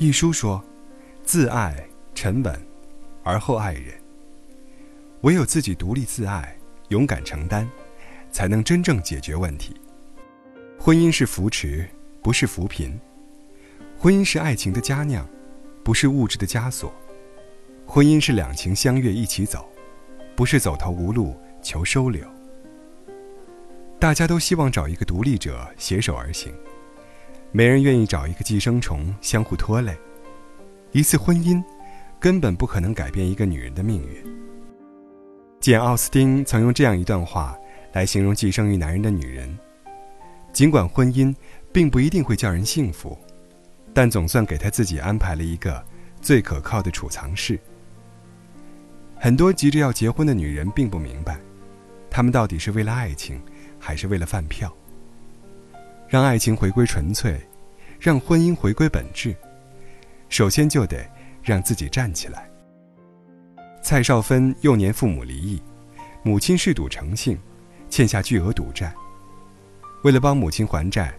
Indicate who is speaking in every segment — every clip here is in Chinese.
Speaker 1: 一书说：“自爱沉稳，而后爱人。唯有自己独立自爱，勇敢承担，才能真正解决问题。婚姻是扶持，不是扶贫；婚姻是爱情的佳酿，不是物质的枷锁；婚姻是两情相悦一起走，不是走投无路求收留。大家都希望找一个独立者携手而行。”没人愿意找一个寄生虫相互拖累，一次婚姻根本不可能改变一个女人的命运。简·奥斯汀曾用这样一段话来形容寄生于男人的女人：尽管婚姻并不一定会叫人幸福，但总算给他自己安排了一个最可靠的储藏室。很多急着要结婚的女人并不明白，她们到底是为了爱情，还是为了饭票。让爱情回归纯粹，让婚姻回归本质，首先就得让自己站起来。蔡少芬幼年父母离异，母亲嗜赌成性，欠下巨额赌债。为了帮母亲还债，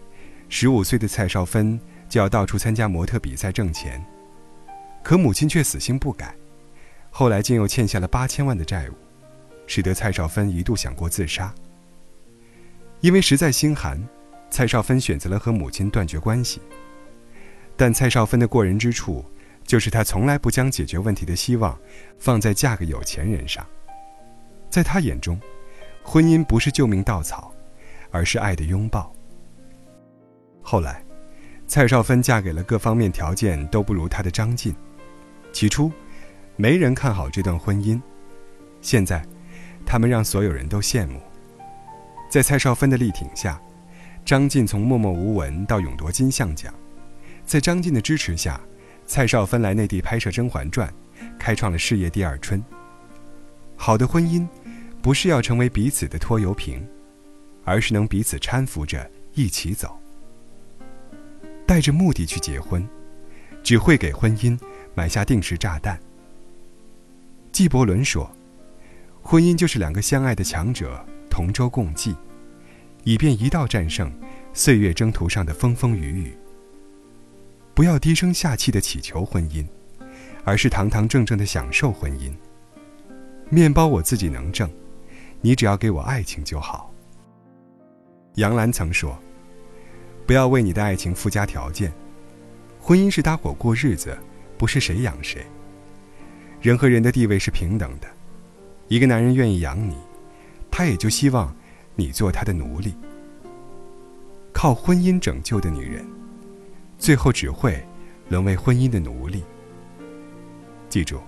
Speaker 1: 十五岁的蔡少芬就要到处参加模特比赛挣钱，可母亲却死性不改，后来竟又欠下了八千万的债务，使得蔡少芬一度想过自杀。因为实在心寒。蔡少芬选择了和母亲断绝关系，但蔡少芬的过人之处，就是她从来不将解决问题的希望放在嫁个有钱人上。在她眼中，婚姻不是救命稻草，而是爱的拥抱。后来，蔡少芬嫁给了各方面条件都不如她的张晋。起初，没人看好这段婚姻，现在，他们让所有人都羡慕。在蔡少芬的力挺下。张晋从默默无闻到勇夺金像奖，在张晋的支持下，蔡少芬来内地拍摄《甄嬛传》，开创了事业第二春。好的婚姻，不是要成为彼此的拖油瓶，而是能彼此搀扶着一起走。带着目的去结婚，只会给婚姻埋下定时炸弹。纪伯伦说：“婚姻就是两个相爱的强者同舟共济。”以便一道战胜岁月征途上的风风雨雨。不要低声下气的祈求婚姻，而是堂堂正正的享受婚姻。面包我自己能挣，你只要给我爱情就好。杨澜曾说：“不要为你的爱情附加条件，婚姻是搭伙过日子，不是谁养谁。人和人的地位是平等的，一个男人愿意养你，他也就希望。”你做他的奴隶，靠婚姻拯救的女人，最后只会沦为婚姻的奴隶。记住，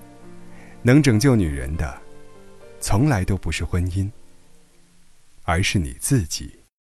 Speaker 1: 能拯救女人的，从来都不是婚姻，而是你自己。